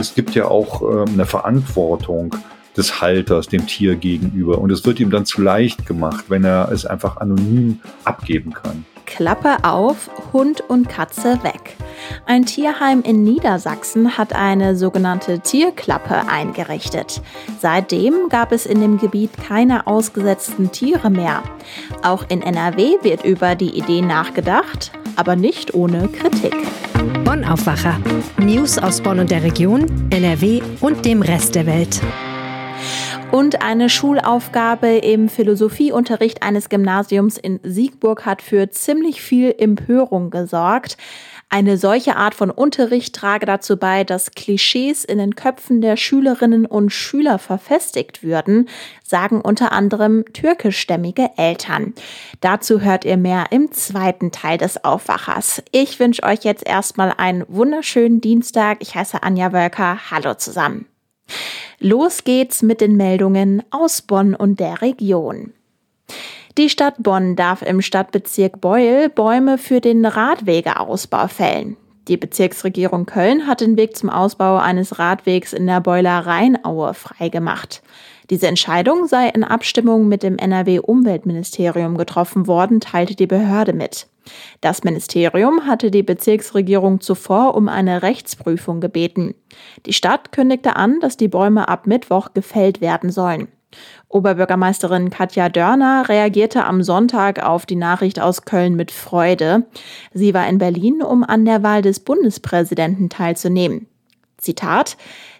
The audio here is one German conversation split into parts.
es gibt ja auch ähm, eine Verantwortung des Halters dem Tier gegenüber. Und es wird ihm dann zu leicht gemacht, wenn er es einfach anonym abgeben kann. Klappe auf, Hund und Katze weg. Ein Tierheim in Niedersachsen hat eine sogenannte Tierklappe eingerichtet. Seitdem gab es in dem Gebiet keine ausgesetzten Tiere mehr. Auch in NRW wird über die Idee nachgedacht, aber nicht ohne Kritik. Bonn Aufwacher. News aus Bonn und der Region, NRW und dem Rest der Welt und eine Schulaufgabe im Philosophieunterricht eines Gymnasiums in Siegburg hat für ziemlich viel Empörung gesorgt. Eine solche Art von Unterricht trage dazu bei, dass Klischees in den Köpfen der Schülerinnen und Schüler verfestigt würden, sagen unter anderem türkischstämmige Eltern. Dazu hört ihr mehr im zweiten Teil des Aufwachers. Ich wünsche euch jetzt erstmal einen wunderschönen Dienstag. Ich heiße Anja Wölker. Hallo zusammen. Los geht's mit den Meldungen aus Bonn und der Region. Die Stadt Bonn darf im Stadtbezirk Beul Bäume für den Radwegeausbau fällen. Die Bezirksregierung Köln hat den Weg zum Ausbau eines Radwegs in der Beuler Rheinaue freigemacht. Diese Entscheidung sei in Abstimmung mit dem NRW-Umweltministerium getroffen worden, teilte die Behörde mit. Das Ministerium hatte die Bezirksregierung zuvor um eine Rechtsprüfung gebeten. Die Stadt kündigte an, dass die Bäume ab Mittwoch gefällt werden sollen. Oberbürgermeisterin Katja Dörner reagierte am Sonntag auf die Nachricht aus Köln mit Freude. Sie war in Berlin, um an der Wahl des Bundespräsidenten teilzunehmen. Zitat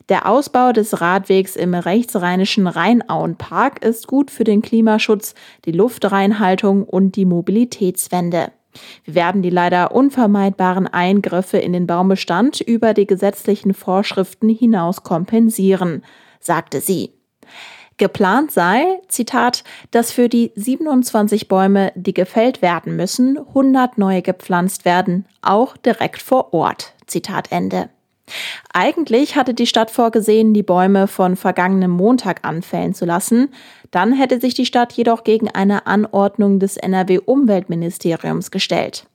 Der Ausbau des Radwegs im rechtsrheinischen Rheinauenpark ist gut für den Klimaschutz, die Luftreinhaltung und die Mobilitätswende. Wir werden die leider unvermeidbaren Eingriffe in den Baumbestand über die gesetzlichen Vorschriften hinaus kompensieren, sagte sie. Geplant sei, Zitat, dass für die 27 Bäume, die gefällt werden müssen, 100 neue gepflanzt werden, auch direkt vor Ort. Zitat Ende. Eigentlich hatte die Stadt vorgesehen, die Bäume von vergangenem Montag anfällen zu lassen. Dann hätte sich die Stadt jedoch gegen eine Anordnung des NRW-Umweltministeriums gestellt.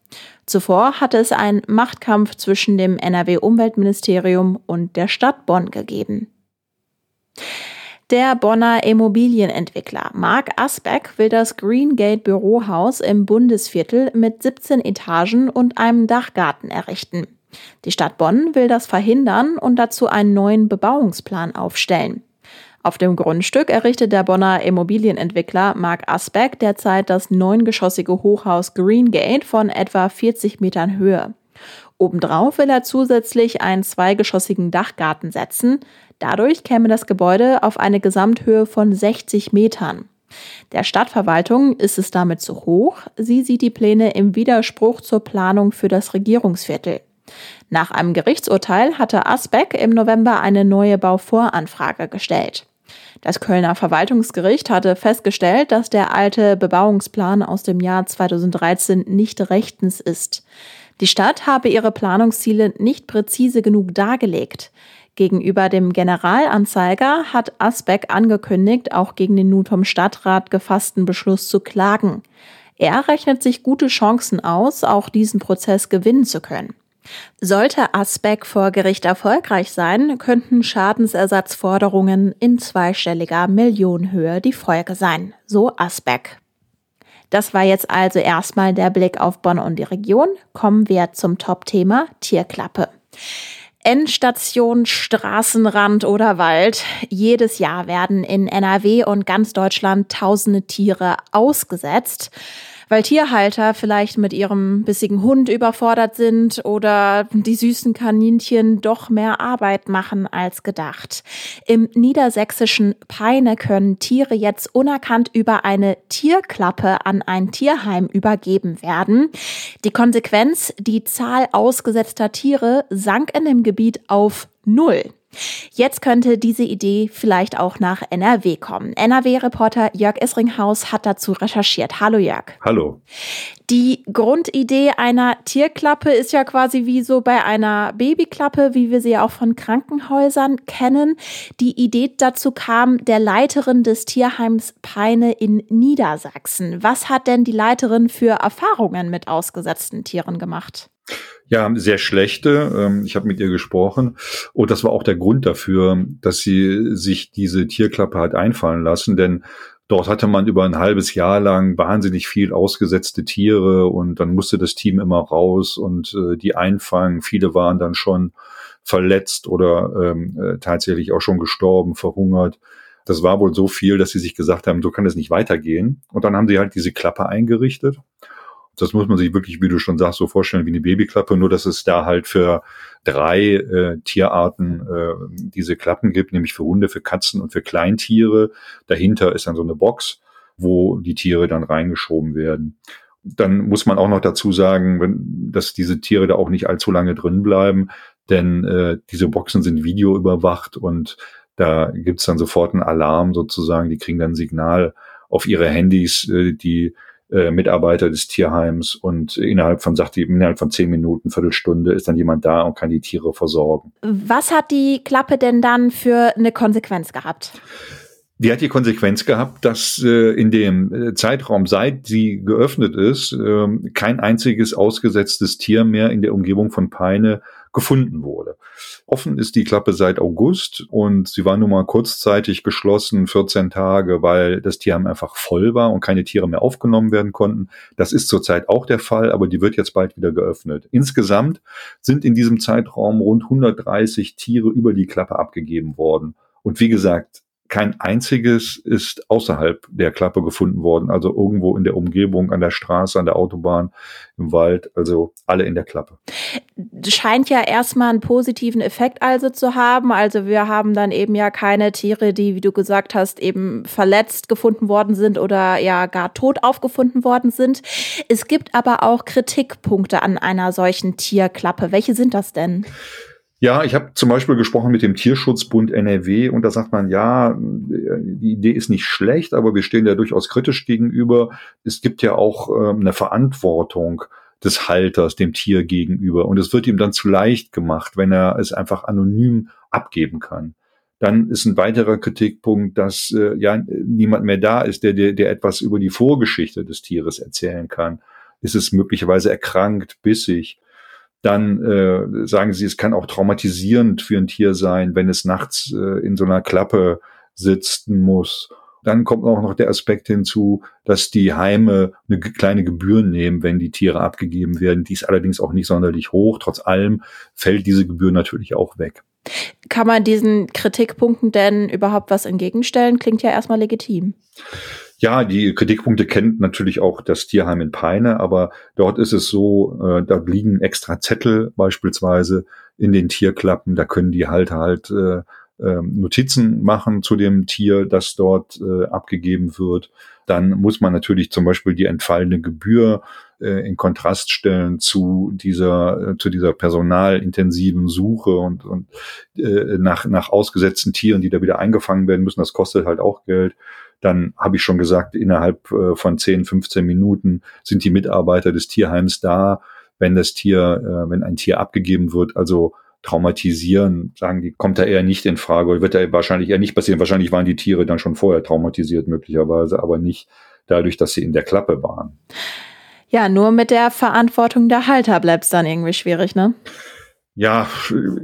Zuvor hatte es einen Machtkampf zwischen dem NRW-Umweltministerium und der Stadt Bonn gegeben. Der Bonner Immobilienentwickler Mark Asbeck will das Greengate Bürohaus im Bundesviertel mit 17 Etagen und einem Dachgarten errichten. Die Stadt Bonn will das verhindern und dazu einen neuen Bebauungsplan aufstellen. Auf dem Grundstück errichtet der Bonner Immobilienentwickler Mark Asbeck derzeit das neungeschossige Hochhaus Greengate von etwa 40 Metern Höhe. Obendrauf will er zusätzlich einen zweigeschossigen Dachgarten setzen. Dadurch käme das Gebäude auf eine Gesamthöhe von 60 Metern. Der Stadtverwaltung ist es damit zu hoch. Sie sieht die Pläne im Widerspruch zur Planung für das Regierungsviertel. Nach einem Gerichtsurteil hatte Asbeck im November eine neue Bauvoranfrage gestellt. Das Kölner Verwaltungsgericht hatte festgestellt, dass der alte Bebauungsplan aus dem Jahr 2013 nicht rechtens ist. Die Stadt habe ihre Planungsziele nicht präzise genug dargelegt. Gegenüber dem Generalanzeiger hat Asbeck angekündigt, auch gegen den nun vom Stadtrat gefassten Beschluss zu klagen. Er rechnet sich gute Chancen aus, auch diesen Prozess gewinnen zu können. Sollte Asbeck vor Gericht erfolgreich sein, könnten Schadensersatzforderungen in zweistelliger Millionenhöhe die Folge sein, so Asbeck. Das war jetzt also erstmal der Blick auf Bonn und die Region. Kommen wir zum Top-Thema Tierklappe. Endstation, Straßenrand oder Wald. Jedes Jahr werden in NRW und ganz Deutschland tausende Tiere ausgesetzt weil Tierhalter vielleicht mit ihrem bissigen Hund überfordert sind oder die süßen Kaninchen doch mehr Arbeit machen als gedacht. Im niedersächsischen Peine können Tiere jetzt unerkannt über eine Tierklappe an ein Tierheim übergeben werden. Die Konsequenz, die Zahl ausgesetzter Tiere sank in dem Gebiet auf null. Jetzt könnte diese Idee vielleicht auch nach NRW kommen. NRW-Reporter Jörg Isringhaus hat dazu recherchiert. Hallo Jörg. Hallo. Die Grundidee einer Tierklappe ist ja quasi wie so bei einer Babyklappe, wie wir sie ja auch von Krankenhäusern kennen. Die Idee dazu kam der Leiterin des Tierheims Peine in Niedersachsen. Was hat denn die Leiterin für Erfahrungen mit ausgesetzten Tieren gemacht? Ja, sehr schlechte. Ähm, ich habe mit ihr gesprochen und das war auch der Grund dafür, dass sie sich diese Tierklappe hat einfallen lassen, denn dort hatte man über ein halbes Jahr lang wahnsinnig viel ausgesetzte Tiere und dann musste das Team immer raus und äh, die einfangen. Viele waren dann schon verletzt oder ähm, äh, tatsächlich auch schon gestorben, verhungert. Das war wohl so viel, dass sie sich gesagt haben, so kann es nicht weitergehen. Und dann haben sie halt diese Klappe eingerichtet das muss man sich wirklich, wie du schon sagst, so vorstellen wie eine Babyklappe, nur dass es da halt für drei äh, Tierarten äh, diese Klappen gibt, nämlich für Hunde, für Katzen und für Kleintiere. Dahinter ist dann so eine Box, wo die Tiere dann reingeschoben werden. Dann muss man auch noch dazu sagen, wenn, dass diese Tiere da auch nicht allzu lange drin bleiben, denn äh, diese Boxen sind videoüberwacht und da gibt's dann sofort einen Alarm sozusagen, die kriegen dann ein Signal auf ihre Handys, äh, die äh, Mitarbeiter des Tierheims und innerhalb von, sagt die, innerhalb von zehn Minuten, Viertelstunde ist dann jemand da und kann die Tiere versorgen. Was hat die Klappe denn dann für eine Konsequenz gehabt? Die hat die Konsequenz gehabt, dass äh, in dem äh, Zeitraum, seit sie geöffnet ist, äh, kein einziges ausgesetztes Tier mehr in der Umgebung von Peine gefunden wurde. Offen ist die Klappe seit August und sie war nun mal kurzzeitig geschlossen, 14 Tage, weil das Tierheim einfach voll war und keine Tiere mehr aufgenommen werden konnten. Das ist zurzeit auch der Fall, aber die wird jetzt bald wieder geöffnet. Insgesamt sind in diesem Zeitraum rund 130 Tiere über die Klappe abgegeben worden. Und wie gesagt, kein einziges ist außerhalb der Klappe gefunden worden, also irgendwo in der Umgebung, an der Straße, an der Autobahn, im Wald, also alle in der Klappe. Scheint ja erstmal einen positiven Effekt also zu haben. Also wir haben dann eben ja keine Tiere, die, wie du gesagt hast, eben verletzt gefunden worden sind oder ja gar tot aufgefunden worden sind. Es gibt aber auch Kritikpunkte an einer solchen Tierklappe. Welche sind das denn? Ja, ich habe zum Beispiel gesprochen mit dem Tierschutzbund NRW und da sagt man, ja, die Idee ist nicht schlecht, aber wir stehen da durchaus kritisch gegenüber. Es gibt ja auch ähm, eine Verantwortung des Halters dem Tier gegenüber und es wird ihm dann zu leicht gemacht, wenn er es einfach anonym abgeben kann. Dann ist ein weiterer Kritikpunkt, dass äh, ja niemand mehr da ist, der, der, der etwas über die Vorgeschichte des Tieres erzählen kann. Ist es möglicherweise erkrankt, bissig? Dann äh, sagen sie, es kann auch traumatisierend für ein Tier sein, wenn es nachts äh, in so einer Klappe sitzen muss. Dann kommt auch noch der Aspekt hinzu, dass die Heime eine kleine Gebühr nehmen, wenn die Tiere abgegeben werden. Die ist allerdings auch nicht sonderlich hoch. Trotz allem fällt diese Gebühr natürlich auch weg. Kann man diesen Kritikpunkten denn überhaupt was entgegenstellen? Klingt ja erstmal legitim. Ja, die Kritikpunkte kennt natürlich auch das Tierheim in Peine, aber dort ist es so, äh, da liegen extra Zettel beispielsweise in den Tierklappen, da können die Halter halt äh, Notizen machen zu dem Tier, das dort äh, abgegeben wird. Dann muss man natürlich zum Beispiel die entfallene Gebühr äh, in Kontrast stellen zu dieser äh, zu dieser personalintensiven Suche und, und äh, nach nach ausgesetzten Tieren, die da wieder eingefangen werden müssen. Das kostet halt auch Geld dann habe ich schon gesagt, innerhalb äh, von 10, 15 Minuten sind die Mitarbeiter des Tierheims da, wenn das Tier, äh, wenn ein Tier abgegeben wird, also traumatisieren, sagen die, kommt da eher nicht in Frage oder wird da wahrscheinlich eher nicht passieren. Wahrscheinlich waren die Tiere dann schon vorher traumatisiert möglicherweise, aber nicht dadurch, dass sie in der Klappe waren. Ja, nur mit der Verantwortung der Halter bleibt es dann irgendwie schwierig, ne? Ja,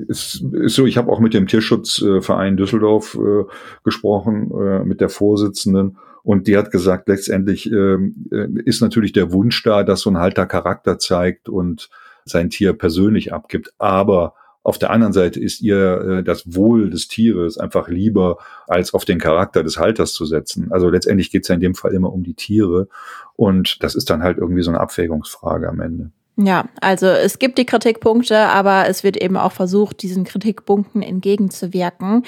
ist, ist so. Ich habe auch mit dem Tierschutzverein Düsseldorf äh, gesprochen, äh, mit der Vorsitzenden. Und die hat gesagt, letztendlich ähm, äh, ist natürlich der Wunsch da, dass so ein Halter Charakter zeigt und sein Tier persönlich abgibt. Aber auf der anderen Seite ist ihr äh, das Wohl des Tieres einfach lieber, als auf den Charakter des Halters zu setzen. Also letztendlich geht es ja in dem Fall immer um die Tiere. Und das ist dann halt irgendwie so eine Abwägungsfrage am Ende. Ja, also es gibt die Kritikpunkte, aber es wird eben auch versucht, diesen Kritikpunkten entgegenzuwirken.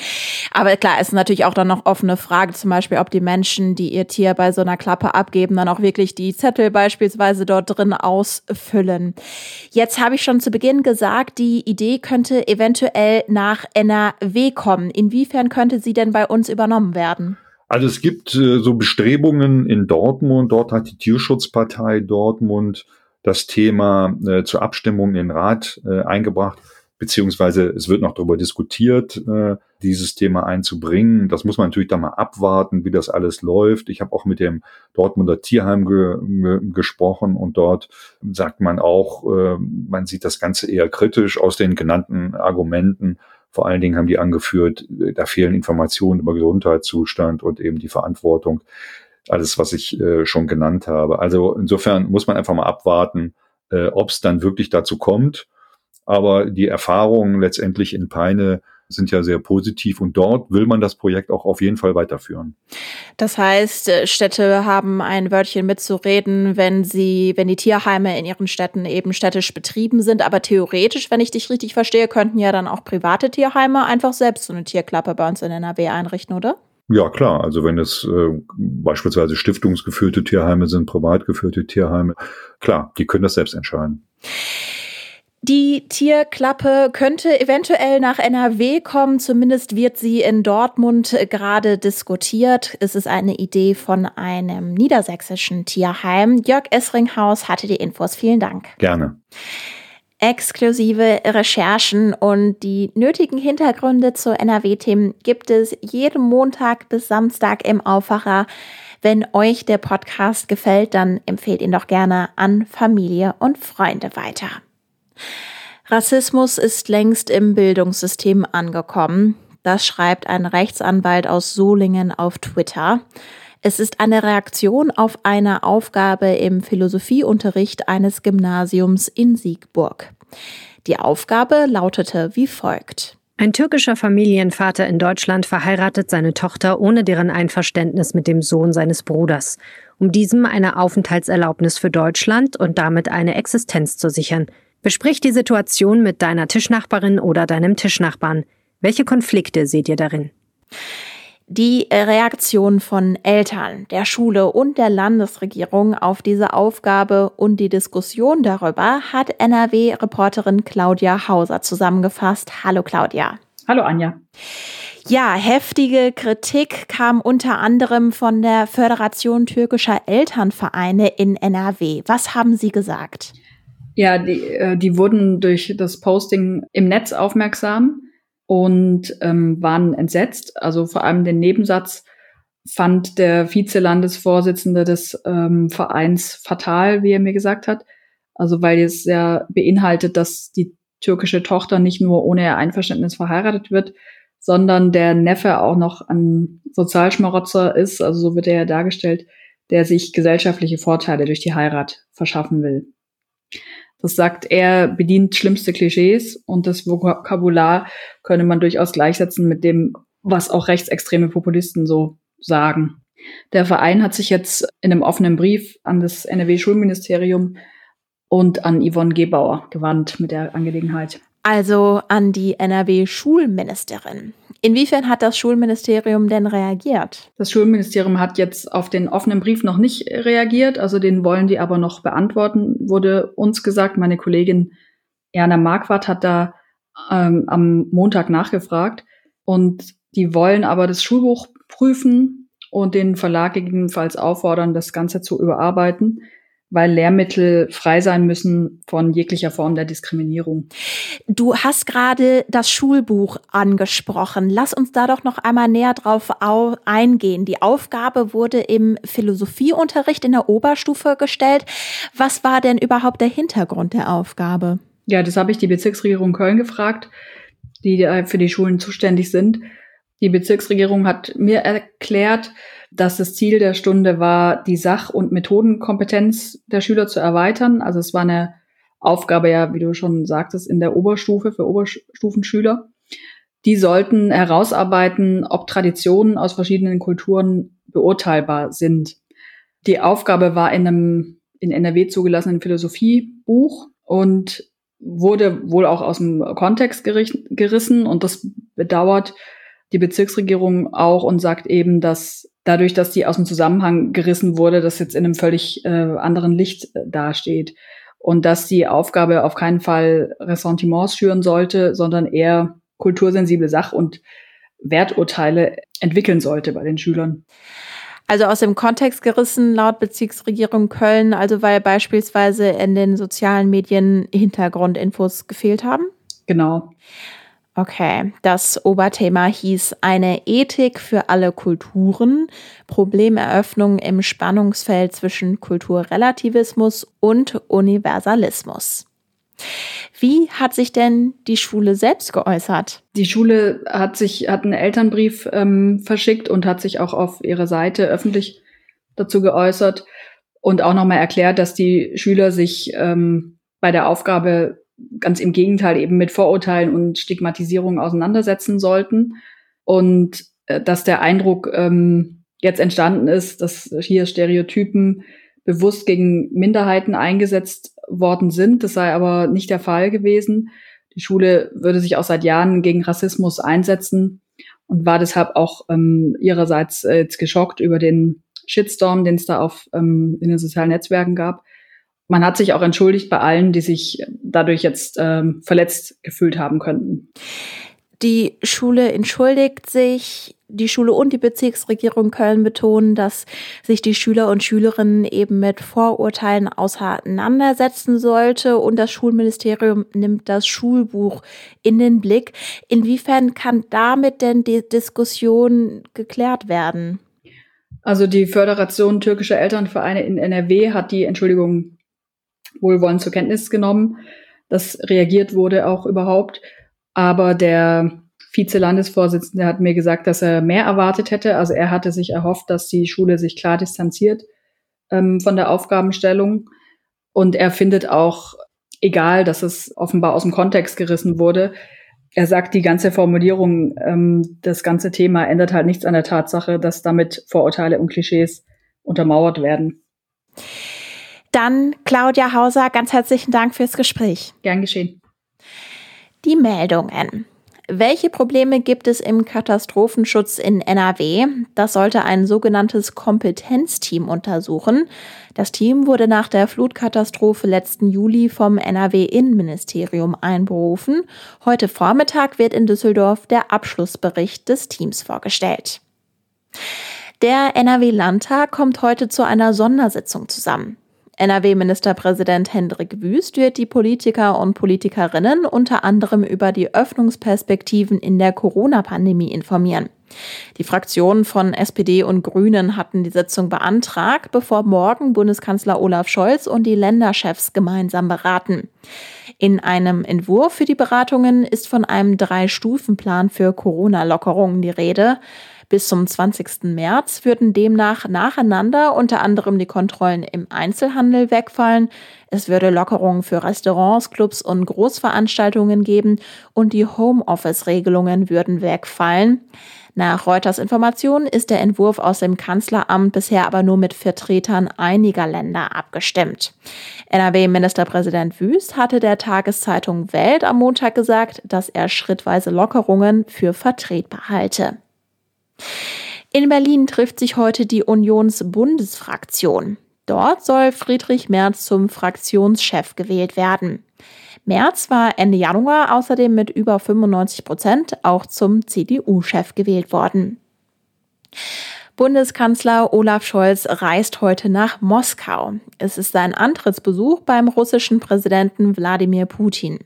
Aber klar, es ist natürlich auch dann noch offene Frage, zum Beispiel, ob die Menschen, die ihr Tier bei so einer Klappe abgeben, dann auch wirklich die Zettel beispielsweise dort drin ausfüllen. Jetzt habe ich schon zu Beginn gesagt, die Idee könnte eventuell nach NRW kommen. Inwiefern könnte sie denn bei uns übernommen werden? Also es gibt äh, so Bestrebungen in Dortmund. Dort hat die Tierschutzpartei Dortmund das Thema äh, zur Abstimmung in den Rat äh, eingebracht. beziehungsweise es wird noch darüber diskutiert, äh, dieses Thema einzubringen. Das muss man natürlich dann mal abwarten, wie das alles läuft. Ich habe auch mit dem Dortmunder Tierheim ge gesprochen und dort sagt man auch, äh, man sieht das Ganze eher kritisch aus den genannten Argumenten. Vor allen Dingen haben die angeführt, äh, da fehlen Informationen über Gesundheitszustand und eben die Verantwortung. Alles, was ich äh, schon genannt habe. Also insofern muss man einfach mal abwarten, äh, ob es dann wirklich dazu kommt. Aber die Erfahrungen letztendlich in Peine sind ja sehr positiv und dort will man das Projekt auch auf jeden Fall weiterführen. Das heißt, äh, Städte haben ein Wörtchen mitzureden, wenn sie, wenn die Tierheime in ihren Städten eben städtisch betrieben sind. Aber theoretisch, wenn ich dich richtig verstehe, könnten ja dann auch private Tierheime einfach selbst so eine Tierklappe bei uns in NRW einrichten, oder? Ja, klar. Also wenn es äh, beispielsweise stiftungsgeführte Tierheime sind, privat geführte Tierheime, klar, die können das selbst entscheiden. Die Tierklappe könnte eventuell nach NRW kommen. Zumindest wird sie in Dortmund gerade diskutiert. Es ist eine Idee von einem niedersächsischen Tierheim. Jörg Essringhaus hatte die Infos. Vielen Dank. Gerne. Exklusive Recherchen und die nötigen Hintergründe zu NRW-Themen gibt es jeden Montag bis Samstag im Aufwacher. Wenn euch der Podcast gefällt, dann empfehlt ihn doch gerne an Familie und Freunde weiter. Rassismus ist längst im Bildungssystem angekommen. Das schreibt ein Rechtsanwalt aus Solingen auf Twitter. Es ist eine Reaktion auf eine Aufgabe im Philosophieunterricht eines Gymnasiums in Siegburg. Die Aufgabe lautete wie folgt. Ein türkischer Familienvater in Deutschland verheiratet seine Tochter ohne deren Einverständnis mit dem Sohn seines Bruders, um diesem eine Aufenthaltserlaubnis für Deutschland und damit eine Existenz zu sichern. Besprich die Situation mit deiner Tischnachbarin oder deinem Tischnachbarn. Welche Konflikte seht ihr darin? Die Reaktion von Eltern, der Schule und der Landesregierung auf diese Aufgabe und die Diskussion darüber hat NRW-Reporterin Claudia Hauser zusammengefasst. Hallo Claudia. Hallo Anja. Ja, heftige Kritik kam unter anderem von der Föderation türkischer Elternvereine in NRW. Was haben Sie gesagt? Ja, die, äh, die wurden durch das Posting im Netz aufmerksam und ähm, waren entsetzt. Also vor allem den Nebensatz fand der Vizelandesvorsitzende des ähm, Vereins fatal, wie er mir gesagt hat. Also weil es ja beinhaltet, dass die türkische Tochter nicht nur ohne ihr Einverständnis verheiratet wird, sondern der Neffe auch noch ein Sozialschmarotzer ist, also so wird er ja dargestellt, der sich gesellschaftliche Vorteile durch die Heirat verschaffen will. Das sagt er, bedient schlimmste Klischees und das Vokabular könne man durchaus gleichsetzen mit dem, was auch rechtsextreme Populisten so sagen. Der Verein hat sich jetzt in einem offenen Brief an das NRW-Schulministerium und an Yvonne Gebauer gewandt mit der Angelegenheit. Also an die NRW-Schulministerin. Inwiefern hat das Schulministerium denn reagiert? Das Schulministerium hat jetzt auf den offenen Brief noch nicht reagiert, also den wollen die aber noch beantworten, wurde uns gesagt. Meine Kollegin Erna Marquardt hat da ähm, am Montag nachgefragt und die wollen aber das Schulbuch prüfen und den Verlag gegebenenfalls auffordern, das Ganze zu überarbeiten weil Lehrmittel frei sein müssen von jeglicher Form der Diskriminierung. Du hast gerade das Schulbuch angesprochen. Lass uns da doch noch einmal näher drauf eingehen. Die Aufgabe wurde im Philosophieunterricht in der Oberstufe gestellt. Was war denn überhaupt der Hintergrund der Aufgabe? Ja, das habe ich die Bezirksregierung Köln gefragt, die für die Schulen zuständig sind. Die Bezirksregierung hat mir erklärt, dass das Ziel der Stunde war, die Sach- und Methodenkompetenz der Schüler zu erweitern. Also es war eine Aufgabe ja, wie du schon sagtest, in der Oberstufe für Oberstufenschüler. Die sollten herausarbeiten, ob Traditionen aus verschiedenen Kulturen beurteilbar sind. Die Aufgabe war in einem in NRW zugelassenen Philosophiebuch und wurde wohl auch aus dem Kontext gerissen und das bedauert die Bezirksregierung auch und sagt eben, dass dadurch, dass die aus dem Zusammenhang gerissen wurde, das jetzt in einem völlig äh, anderen Licht äh, dasteht. Und dass die Aufgabe auf keinen Fall Ressentiments schüren sollte, sondern eher kultursensible Sach- und Werturteile entwickeln sollte bei den Schülern. Also aus dem Kontext gerissen laut Bezirksregierung Köln, also weil beispielsweise in den sozialen Medien Hintergrundinfos gefehlt haben? Genau. Okay, das Oberthema hieß eine Ethik für alle Kulturen, Problemeröffnung im Spannungsfeld zwischen Kulturrelativismus und Universalismus. Wie hat sich denn die Schule selbst geäußert? Die Schule hat sich hat einen Elternbrief ähm, verschickt und hat sich auch auf ihrer Seite öffentlich dazu geäußert und auch nochmal erklärt, dass die Schüler sich ähm, bei der Aufgabe ganz im Gegenteil eben mit Vorurteilen und Stigmatisierung auseinandersetzen sollten. Und äh, dass der Eindruck ähm, jetzt entstanden ist, dass hier Stereotypen bewusst gegen Minderheiten eingesetzt worden sind. Das sei aber nicht der Fall gewesen. Die Schule würde sich auch seit Jahren gegen Rassismus einsetzen und war deshalb auch ähm, ihrerseits äh, jetzt geschockt über den Shitstorm, den es da auf ähm, in den sozialen Netzwerken gab man hat sich auch entschuldigt bei allen, die sich dadurch jetzt ähm, verletzt gefühlt haben könnten. Die Schule entschuldigt sich. Die Schule und die Bezirksregierung Köln betonen, dass sich die Schüler und Schülerinnen eben mit Vorurteilen auseinandersetzen sollte und das Schulministerium nimmt das Schulbuch in den Blick. Inwiefern kann damit denn die Diskussion geklärt werden? Also die Föderation türkischer Elternvereine in NRW hat die Entschuldigung wohlwollend zur Kenntnis genommen, dass reagiert wurde auch überhaupt. Aber der Vize-Landesvorsitzende hat mir gesagt, dass er mehr erwartet hätte. Also er hatte sich erhofft, dass die Schule sich klar distanziert ähm, von der Aufgabenstellung. Und er findet auch egal, dass es offenbar aus dem Kontext gerissen wurde. Er sagt, die ganze Formulierung, ähm, das ganze Thema ändert halt nichts an der Tatsache, dass damit Vorurteile und Klischees untermauert werden. Dann Claudia Hauser, ganz herzlichen Dank fürs Gespräch. Gern geschehen. Die Meldungen. Welche Probleme gibt es im Katastrophenschutz in NRW? Das sollte ein sogenanntes Kompetenzteam untersuchen. Das Team wurde nach der Flutkatastrophe letzten Juli vom NRW-Innenministerium einberufen. Heute Vormittag wird in Düsseldorf der Abschlussbericht des Teams vorgestellt. Der NRW-Landtag kommt heute zu einer Sondersitzung zusammen. NRW-Ministerpräsident Hendrik Wüst wird die Politiker und Politikerinnen unter anderem über die Öffnungsperspektiven in der Corona-Pandemie informieren. Die Fraktionen von SPD und Grünen hatten die Sitzung beantragt, bevor morgen Bundeskanzler Olaf Scholz und die Länderchefs gemeinsam beraten. In einem Entwurf für die Beratungen ist von einem Drei-Stufen-Plan für Corona-Lockerungen die Rede. Bis zum 20. März würden demnach nacheinander unter anderem die Kontrollen im Einzelhandel wegfallen. Es würde Lockerungen für Restaurants, Clubs und Großveranstaltungen geben und die Homeoffice-Regelungen würden wegfallen. Nach Reuters Informationen ist der Entwurf aus dem Kanzleramt bisher aber nur mit Vertretern einiger Länder abgestimmt. NRW-Ministerpräsident Wüst hatte der Tageszeitung Welt am Montag gesagt, dass er schrittweise Lockerungen für vertretbar halte. In Berlin trifft sich heute die Unionsbundesfraktion. Dort soll Friedrich Merz zum Fraktionschef gewählt werden. Merz war Ende Januar außerdem mit über 95 Prozent auch zum CDU-Chef gewählt worden. Bundeskanzler Olaf Scholz reist heute nach Moskau. Es ist sein Antrittsbesuch beim russischen Präsidenten Wladimir Putin.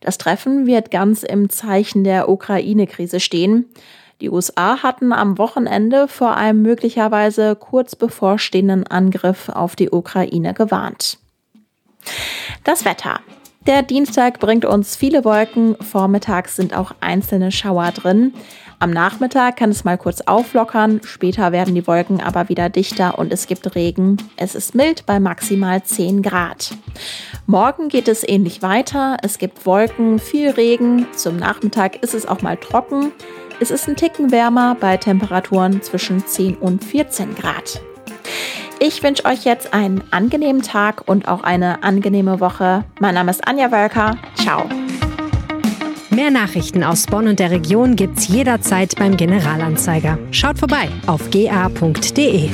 Das Treffen wird ganz im Zeichen der Ukraine-Krise stehen. Die USA hatten am Wochenende vor einem möglicherweise kurz bevorstehenden Angriff auf die Ukraine gewarnt. Das Wetter. Der Dienstag bringt uns viele Wolken, vormittags sind auch einzelne Schauer drin. Am Nachmittag kann es mal kurz auflockern, später werden die Wolken aber wieder dichter und es gibt Regen. Es ist mild bei maximal 10 Grad. Morgen geht es ähnlich weiter, es gibt Wolken, viel Regen, zum Nachmittag ist es auch mal trocken. Es ist ein Ticken wärmer bei Temperaturen zwischen 10 und 14 Grad. Ich wünsche euch jetzt einen angenehmen Tag und auch eine angenehme Woche. Mein Name ist Anja Wölker. Ciao. Mehr Nachrichten aus Bonn und der Region gibt's jederzeit beim Generalanzeiger. Schaut vorbei auf ga.de.